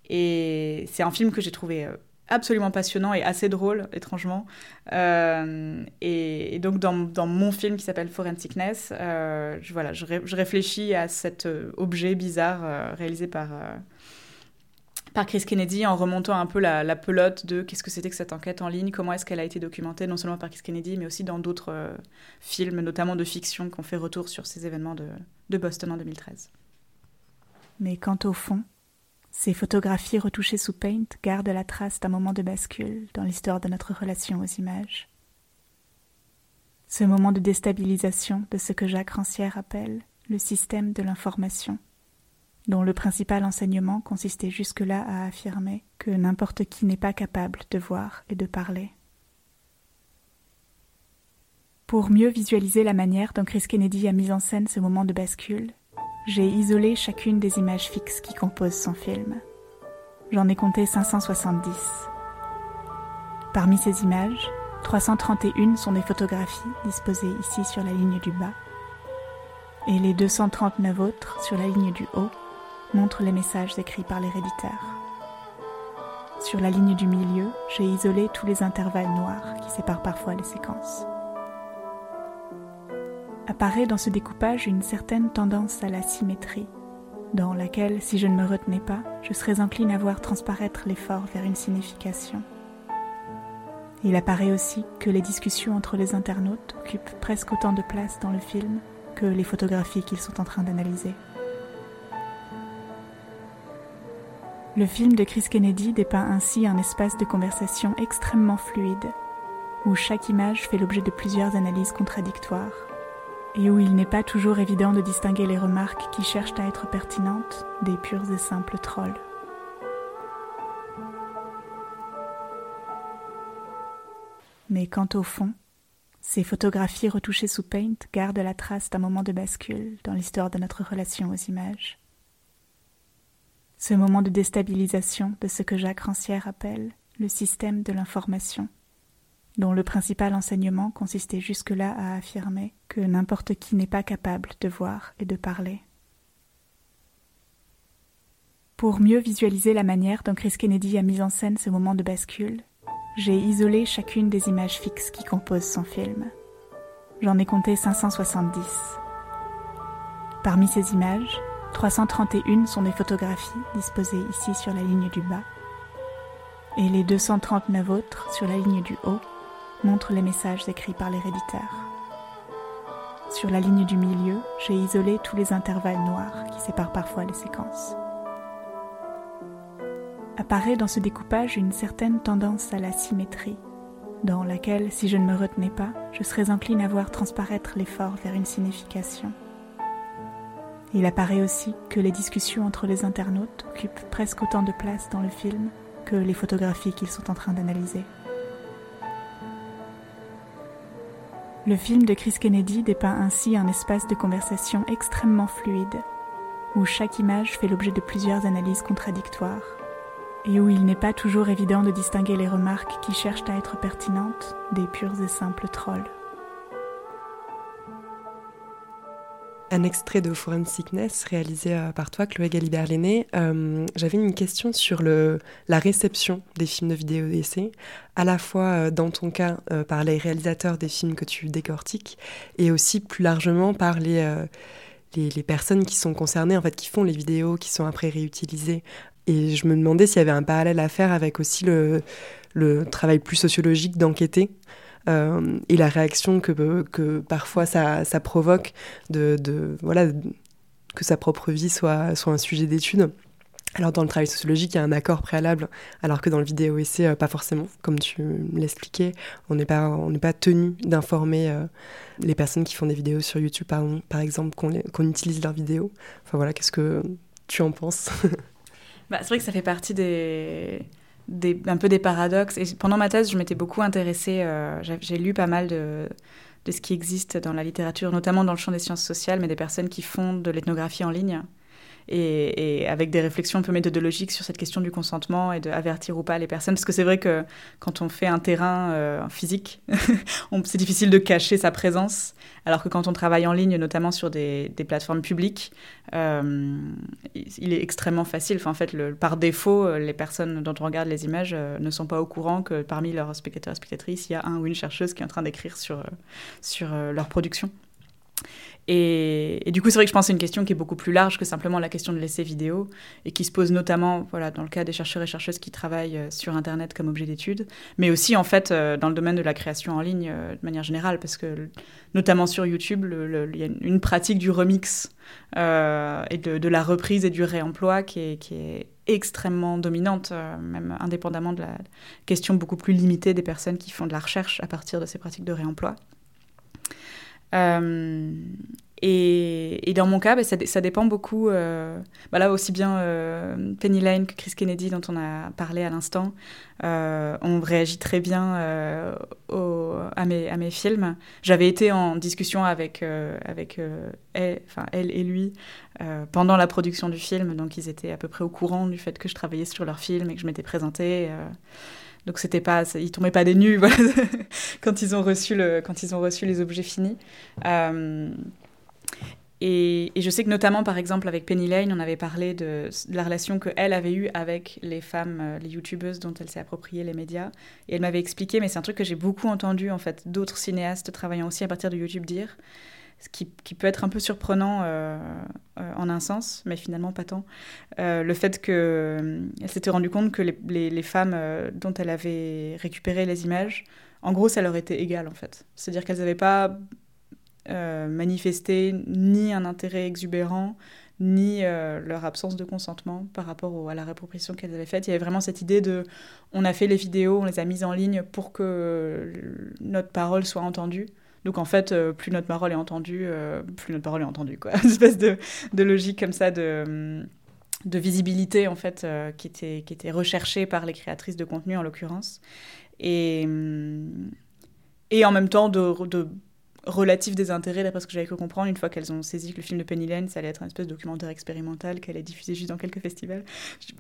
Et c'est un film que j'ai trouvé absolument passionnant et assez drôle, étrangement. Et, donc, dans, dans, mon film qui s'appelle Forensicness, je, voilà, je, je, réfléchis à cet objet bizarre réalisé par par Chris Kennedy en remontant un peu la, pelote de qu'est-ce que c'était que cette enquête en ligne, comment est-ce qu'elle a été documentée, non seulement par Chris Kennedy, mais aussi dans d'autres euh, films, notamment de fiction, qui ont fait retour sur ces événements de, de Boston en 2013. Mais quant au fond, ces photographies retouchées sous Paint gardent la trace d'un moment de bascule dans l'histoire de notre relation aux images. Ce moment de déstabilisation de ce que Jacques Rancière appelle le système de l'information dont le principal enseignement consistait jusque-là à affirmer que n'importe qui n'est pas capable de voir et de parler. Pour mieux visualiser la manière dont Chris Kennedy a mis en scène ce moment de bascule, j'ai isolé chacune des images fixes qui composent son film. J'en ai compté 570. Parmi ces images, 331 sont des photographies disposées ici sur la ligne du bas, et les 239 autres sur la ligne du haut montre les messages écrits par les réditeurs. Sur la ligne du milieu, j'ai isolé tous les intervalles noirs qui séparent parfois les séquences. Apparaît dans ce découpage une certaine tendance à la symétrie, dans laquelle, si je ne me retenais pas, je serais encline à voir transparaître l'effort vers une signification. Il apparaît aussi que les discussions entre les internautes occupent presque autant de place dans le film que les photographies qu'ils sont en train d'analyser. Le film de Chris Kennedy dépeint ainsi un espace de conversation extrêmement fluide, où chaque image fait l'objet de plusieurs analyses contradictoires, et où il n'est pas toujours évident de distinguer les remarques qui cherchent à être pertinentes des purs et simples trolls. mais quand au fond, ces photographies retouchées sous Paint gardent la trace d'un moment de bascule dans l'histoire de notre relation aux images. Ce moment de déstabilisation de ce que Jacques Rancière appelle le système de l'information, dont le principal enseignement consistait jusque-là à affirmer que n'importe qui n'est pas capable de voir et de parler. Pour mieux visualiser la manière dont Chris Kennedy a mis en scène ce moment de bascule, j'ai isolé chacune des images fixes qui composent son film. J'en ai compté 570. Parmi ces images, 331 sont des photographies disposées ici sur la ligne du bas, et les 239 autres sur la ligne du haut montrent les messages écrits par les réditeurs. Sur la ligne du milieu, j'ai isolé tous les intervalles noirs qui séparent parfois les séquences apparaît dans ce découpage une certaine tendance à la symétrie, dans laquelle, si je ne me retenais pas, je serais encline à voir transparaître l'effort vers une signification. Il apparaît aussi que les discussions entre les internautes occupent presque autant de place dans le film que les photographies qu'ils sont en train d'analyser. Le film de Chris Kennedy dépeint ainsi un espace de conversation extrêmement fluide, où chaque image fait l'objet de plusieurs analyses contradictoires, et où il n'est pas toujours évident de distinguer les remarques qui cherchent à être pertinentes des purs et simples trolls. Un extrait de Forensicness réalisé euh, par toi, Chloé Galibert-Lenné. Euh, j'avais une question sur la réception des films de vidéo d'essai, à la fois euh, dans ton cas par les réalisateurs des films que tu décortiques, et aussi plus largement par les, personnes qui sont concernées, en fait, qui font les vidéos, qui sont après réutilisées et je me demandais s'il y avait un parallèle à faire avec aussi le travail plus sociologique d'enquêter euh, et la réaction que, parfois ça, provoque de, voilà, que sa propre vie soit, un sujet d'étude. Alors dans le travail sociologique, il y a un accord préalable, alors que dans le vidéo essai, euh, pas forcément. Comme tu l'expliquais, on n'est pas, on pas tenu d'informer euh, les personnes qui font des vidéos sur YouTube, par, par exemple, qu'on utilise leurs vidéos. Enfin voilà, qu'est-ce que tu en penses? Bah, c'est vrai que ça fait partie des, un peu des paradoxes. Et pendant ma thèse, je m'étais beaucoup intéressée, euh, j'ai lu pas mal de, de ce qui existe dans la littérature, notamment dans le champ des sciences sociales, mais des personnes qui font de l'ethnographie en ligne et, avec des réflexions un peu méthodologiques sur cette question du consentement et d'avertir ou pas les personnes. Parce que c'est vrai que quand on fait un terrain euh, physique, c'est difficile de cacher sa présence, alors que quand on travaille en ligne, notamment sur des, plateformes publiques, euh, il est extrêmement facile. En fait, par défaut, euh, les personnes dont on regarde les images ne sont pas au courant que parmi leurs spectateurs et spectatrices, il y a un ou une chercheuse qui est en train d'écrire sur, sur leur production. Et, du coup, c'est vrai que je pense que c'est une question qui est beaucoup plus large que simplement la question de l'essai vidéo et qui se pose notamment voilà, dans le cas des chercheurs et chercheuses qui travaillent euh, sur Internet comme objet d'étude, mais aussi en fait euh, dans le domaine de la création en ligne euh, de manière générale, parce que notamment sur YouTube, il y a une pratique du remix et de, la reprise et du réemploi qui est, qui est extrêmement dominante, même indépendamment de la question beaucoup plus limitée des personnes qui font de la recherche à partir de ces pratiques de réemploi. Euh, et, dans mon cas, bah, ça, dépend beaucoup. Euh, bah là, aussi bien euh, Penny Lane que Chris Kennedy, dont on a parlé à l'instant, euh, ont réagi très bien à, mes, films. J'avais été en discussion avec, elle, elle et lui pendant la production du film, donc ils étaient à peu près au courant du fait que je travaillais sur leur film et que je m'étais présentée. Donc c'était pas, ils tombaient pas des nues quand ils ont reçu le, quand ils ont reçu les objets finis. Euh, et, je sais que notamment, par exemple, avec Penny Lane, on avait parlé de, la relation qu'elle avait eue avec les femmes, euh, les youtubeuses dont elle s'est approprié les médias. Et elle m'avait expliqué, mais c'est un truc que j'ai beaucoup entendu, en fait, d'autres cinéastes travaillant aussi à partir de YouTube dire, ce qui, peut être un peu surprenant euh, euh, en un sens, mais finalement pas tant. Euh, le fait qu'elle s'était rendue compte que les, femmes dont elle avait récupéré les images, en gros, ça leur était égal en fait. C'est-à-dire qu'elles n'avaient pas manifesté ni un intérêt exubérant, ni leur absence de consentement par rapport à la réappropriation qu'elles avaient faite. Il y avait vraiment cette idée de on a fait les vidéos, on les a mises en ligne pour que notre parole soit entendue. Donc en fait, euh, plus notre parole est entendue, euh, plus notre parole est entendue. Quoi. Une espèce de, logique comme ça de, visibilité en fait euh, qui, était, recherchée par les créatrices de contenu en l'occurrence. Et, et en même temps de relatif désintérêt, d'après ce que j'avais pu comprendre, une fois qu'elles ont saisi que le film de Penny Lane, ça allait être un espèce de documentaire expérimental qu'elle allait diffuser juste dans quelques festivals.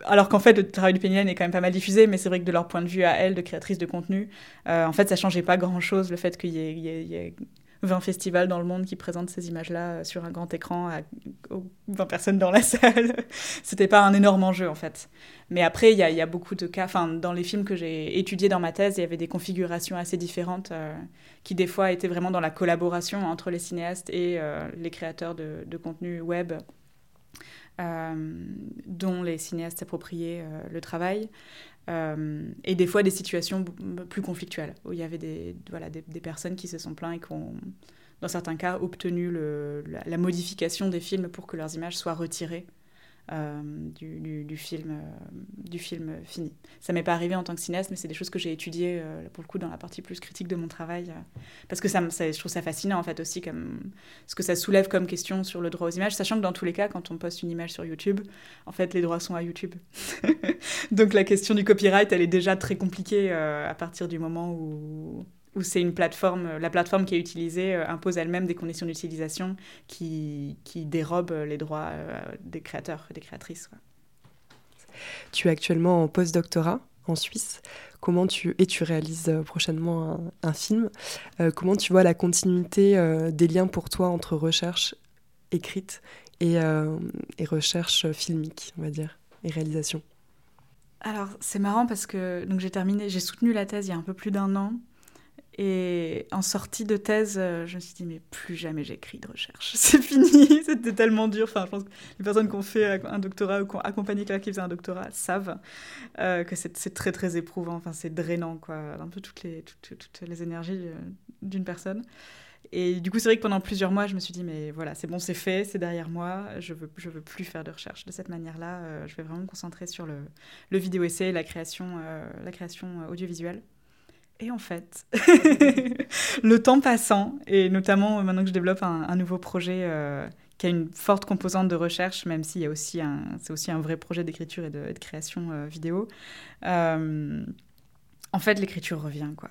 Alors qu'en fait, le travail de Penny Lane est quand même pas mal diffusé, mais c'est vrai que de leur point de vue à elle, de créatrice de contenu, euh, en fait, ça changeait pas grand-chose, le fait qu'il y, y, y ait 20 festivals dans le monde qui présentent ces images-là euh, sur un grand écran à 20 personnes dans la salle. C'était pas un énorme enjeu en fait. Mais après, il y, a beaucoup de cas. Enfin, dans les films que j'ai étudiés dans ma thèse, il y avait des configurations assez différentes euh, qui des fois étaient vraiment dans la collaboration entre les cinéastes et euh, les créateurs de, contenu web. Dont les cinéastes s'appropriaient le travail. Euh, et des fois des situations plus conflictuelles, où il y avait des, voilà, des, personnes qui se sont plaints et qui ont, dans certains cas, obtenu la, modification des films pour que leurs images soient retirées du, du, film, euh, du film fini. Ça m'est pas arrivé en tant que cinéaste, mais c'est des choses que j'ai étudiées, euh, pour le coup, dans la partie plus critique de mon travail, parce que ça, je trouve ça fascinant, en fait, aussi, comme ce que ça soulève comme question sur le droit aux images, sachant que dans tous les cas, quand on poste une image sur YouTube, en fait, les droits sont à YouTube. Donc la question du copyright, elle est déjà très compliquée à partir du moment où où c'est une plateforme, la plateforme qui est utilisée euh, impose elle-même des conditions d'utilisation qui, qui dérobent les droits euh, des créateurs et des créatrices. Quoi. Tu es actuellement en post-doctorat en Suisse. Comment tu et tu réalises euh, prochainement un, un film. Euh, comment tu vois la continuité euh, des liens pour toi entre recherche écrite et, euh, et recherche filmique, on va dire, et réalisation? Alors c'est marrant parce que donc j'ai terminé, j'ai soutenu la thèse il y a un peu plus d'un an et en sortie de thèse, euh, je me suis dit, mais plus jamais j'écris de recherche. C'est fini, c'était tellement dur. Enfin, je pense que les personnes qui ont fait un doctorat ou qui ont accompagné quelqu'un qui faisait un doctorat savent euh, que c'est très, très éprouvant. Enfin, c'est drainant, quoi. Un peu toutes les, toutes, toutes les énergies euh, d'une personne. Et du coup, c'est vrai que pendant plusieurs mois, je me suis dit, mais voilà, c'est bon, c'est fait, c'est derrière moi, je veux, je veux plus faire de recherche de cette manière-là. Euh, je vais vraiment me concentrer sur le, le vidéo-essai, la création, euh, la création audiovisuelle. Et en fait, le temps passant, et notamment maintenant que je développe un, nouveau projet euh, qui a une forte composante de recherche, même s'il y a aussi c'est aussi un vrai projet d'écriture et de, création euh, vidéo, euh, en fait, l'écriture revient, quoi.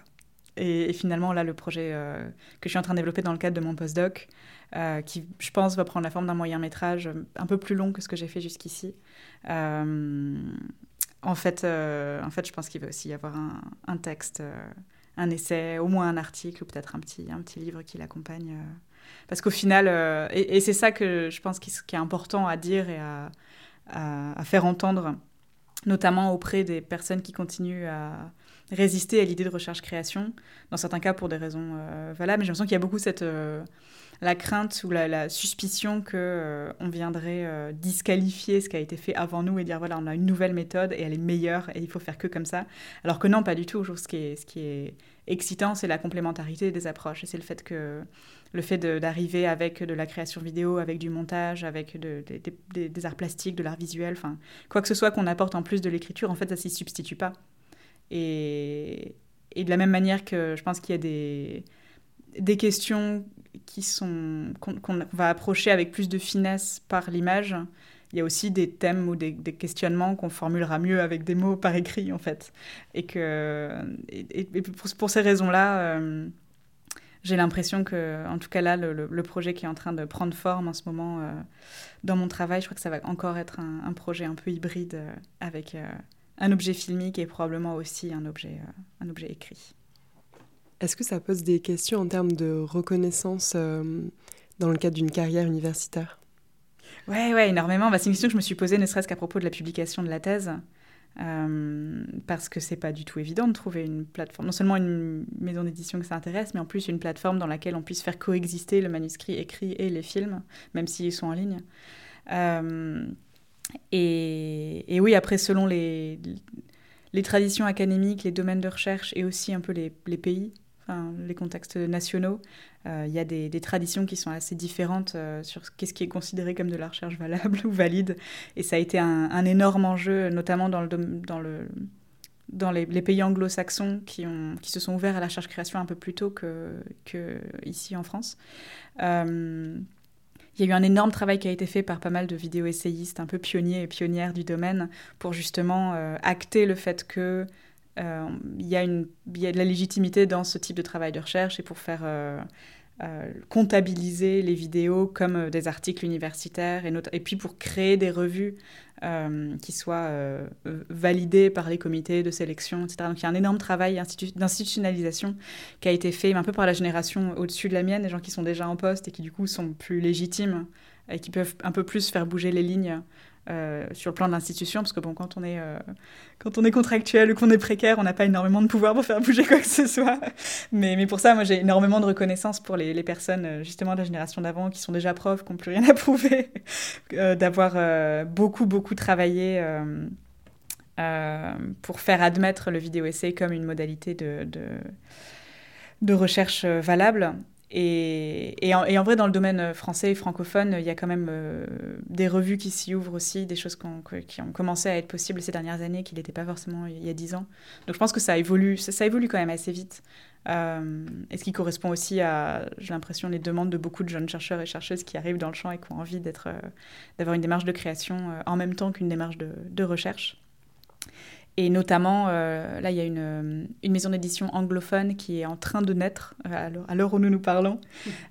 Et, et, finalement, là, le projet euh, que je suis en train de développer dans le cadre de mon postdoc, euh, qui, je pense, va prendre la forme d'un moyen métrage un peu plus long que ce que j'ai fait jusqu'ici. En fait, euh, en fait, je pense qu'il va aussi y avoir un, texte, euh, un essai, au moins un article ou peut-être un petit, un petit livre qui l'accompagne. Euh, parce qu'au final, et, c'est ça que je pense qui, est important à dire et à, faire entendre, notamment auprès des personnes qui continuent à résister à l'idée de recherche-création, dans certains cas pour des raisons euh, valables. Mais j'ai l'impression qu'il y a beaucoup cette euh, la crainte ou la, suspicion que euh, on viendrait euh, disqualifier ce qui a été fait avant nous et dire voilà on a une nouvelle méthode et elle est meilleure et il faut faire que comme ça alors que non pas du tout ce qui est, ce qui est excitant c'est la complémentarité des approches c'est le fait que le fait d'arriver avec de la création vidéo avec du montage avec de, de, de, des arts plastiques de l'art visuel enfin quoi que ce soit qu'on apporte en plus de l'écriture en fait ça s'y substitue pas et, de la même manière que je pense qu'il y a des des questions qu'on qu va approcher avec plus de finesse par l'image. Il y a aussi des thèmes ou des, questionnements qu'on formulera mieux avec des mots par écrit en fait. Et que pour, ces raisons-là, euh, j'ai l'impression que, en tout cas là, le, projet qui est en train de prendre forme en ce moment euh, dans mon travail, je crois que ça va encore être un, un projet un peu hybride euh, avec un objet filmique et probablement aussi un objet, un objet écrit. Est-ce que ça pose des questions en termes de reconnaissance euh, dans le cadre d'une carrière universitaire? Ouais, ouais, énormément. Bah, c'est une question que je me suis posée, ne serait-ce qu'à propos de la publication de la thèse. Euh, parce que c'est pas du tout évident de trouver une plateforme, non seulement une maison d'édition que ça intéresse, mais en plus une plateforme dans laquelle on puisse faire coexister le manuscrit écrit et les films, même s'ils sont en ligne. Euh, et, oui, après, selon les, les traditions académiques, les domaines de recherche et aussi un peu les, pays, enfin, les contextes nationaux, euh, il y a des, des, traditions qui sont assez différentes euh, sur qu'est-ce qui est considéré comme de la recherche valable ou valide. Et ça a été un, un énorme enjeu, notamment dans, le, dans, le, dans les, pays anglo-saxons qui, qui se sont ouverts à la recherche-création un peu plus tôt que, que en France. Euh, il y a eu un énorme travail qui a été fait par pas mal de vidéo-essayistes un peu pionniers et pionnières du domaine pour justement euh, acter le fait que il y, y a de la légitimité dans ce type de travail de recherche et pour faire comptabiliser les vidéos comme des articles universitaires et, et puis pour créer des revues euh, qui soient euh, validées par les comités de sélection, etc. Donc il y a un énorme travail d'institutionnalisation qui a été fait un peu par la génération au-dessus de la mienne, des gens qui sont déjà en poste et qui du coup sont plus légitimes et qui peuvent un peu plus faire bouger les lignes euh, sur le plan de l'institution, parce que bon, quand on est, euh, quand on est contractuel ou qu'on est précaire, on n'a pas énormément de pouvoir pour faire bouger quoi que ce soit. Mais, mais pour ça, moi, j'ai énormément de reconnaissance pour les, personnes, euh, justement, de la génération d'avant, qui sont déjà profs, qui n'ont plus rien à prouver, d'avoir beaucoup, beaucoup travaillé pour faire admettre le vidéo essai comme une modalité de, de recherche valable. Et, en, vrai, dans le domaine français et francophone, il y a quand même euh, des revues qui s'y ouvrent aussi, des choses qui ont commencé à être possibles ces dernières années, qui n'étaient pas forcément il y a dix ans. Donc je pense que ça évolue, ça, évolue quand même assez vite. Euh, et ce qui correspond aussi à, j'ai l'impression, les demandes de beaucoup de jeunes chercheurs et chercheuses qui arrivent dans le champ et qui ont envie euh, d'avoir une démarche de création en même temps qu'une démarche de recherche. Et notamment, euh, là, il y a une, euh, une maison d'édition anglophone qui est en train de naître, euh, à l'heure où nous nous parlons,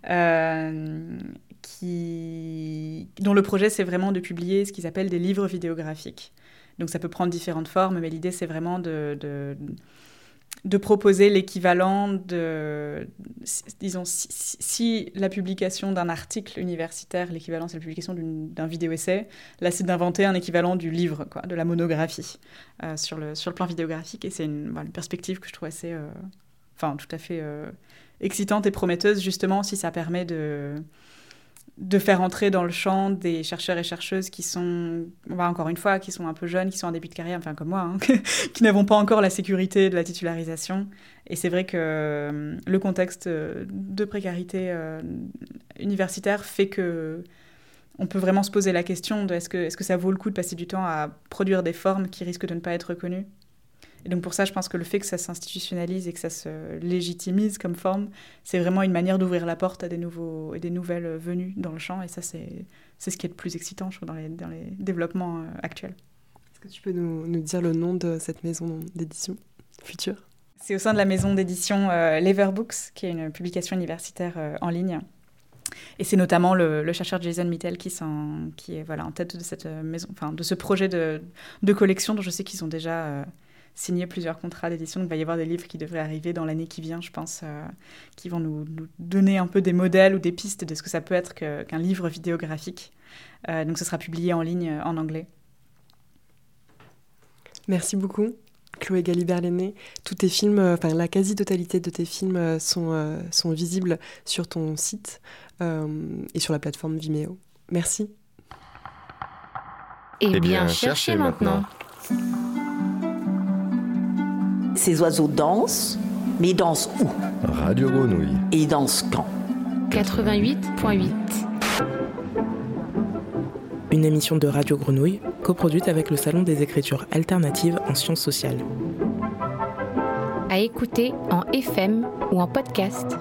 qui, dont le projet, c'est vraiment de publier ce qu'ils appellent des livres vidéographiques. Donc ça peut prendre différentes formes, mais l'idée, c'est vraiment de, de de proposer l'équivalent de, disons, si, la publication d'un article universitaire, l'équivalent c'est la publication d'un vidéo-essai, là c'est d'inventer un équivalent du livre, quoi, de la monographie euh, sur, le, sur le plan vidéographique. Et c'est une, perspective que je trouve assez, euh, enfin tout à fait euh, excitante et prometteuse, justement si ça permet de de faire entrer dans le champ des chercheurs et chercheuses qui sont, encore une fois, qui sont un peu jeunes, qui sont en début de carrière, enfin comme moi, hein, qui n'avons pas encore la sécurité de la titularisation. Et c'est vrai que euh, le contexte de précarité euh, universitaire fait que on peut vraiment se poser la question de est-ce que, est -ce que ça vaut le coup de passer du temps à produire des formes qui risquent de ne pas être reconnues? Et donc pour ça, je pense que le fait que ça s'institutionnalise et que ça se légitimise comme forme, c'est vraiment une manière d'ouvrir la porte à des, nouveaux, et des nouvelles venues dans le champ. Et ça, c'est ce qui est le plus excitant, je trouve, dans les, dans les développements euh, actuels. Est-ce que tu peux nous, nous, dire le nom de cette maison d'édition future? C'est au sein de la maison d'édition euh, Leverbooks, qui est une publication universitaire euh, en ligne. Et c'est notamment le, chercheur Jason Mittel qui, qui est voilà, en tête de cette maison, enfin de ce projet de, de collection dont je sais qu'ils ont déjà signé plusieurs contrats d'édition. Donc, il va y avoir des livres qui devraient arriver dans l'année qui vient, je pense, euh, qui vont nous, donner un peu des modèles ou des pistes de ce que ça peut être qu'un livre vidéographique. Euh, donc, ce sera publié en ligne euh, en anglais. Merci beaucoup. Chloé Galibert-Lenné, tous tes films, enfin la quasi-totalité de tes films sont, sont visibles sur ton site et sur la plateforme Vimeo. Merci. Eh, eh bien, cherchez maintenant. Ces oiseaux dansent, mais ils dansent où? Radio Grenouille. Et ils dansent quand? 88.8. Une émission de Radio Grenouille, coproduite avec le Salon des écritures alternatives en sciences sociales. À écouter en FM ou en podcast.